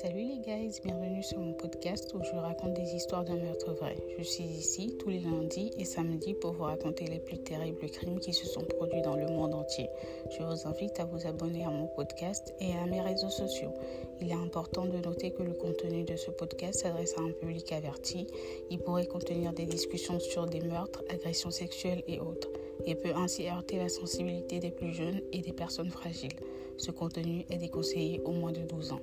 Salut les guys, bienvenue sur mon podcast où je raconte des histoires de meurtres vrais. Je suis ici tous les lundis et samedis pour vous raconter les plus terribles crimes qui se sont produits dans le monde entier. Je vous invite à vous abonner à mon podcast et à mes réseaux sociaux. Il est important de noter que le contenu de ce podcast s'adresse à un public averti. Il pourrait contenir des discussions sur des meurtres, agressions sexuelles et autres et peut ainsi heurter la sensibilité des plus jeunes et des personnes fragiles. Ce contenu est déconseillé au moins de 12 ans.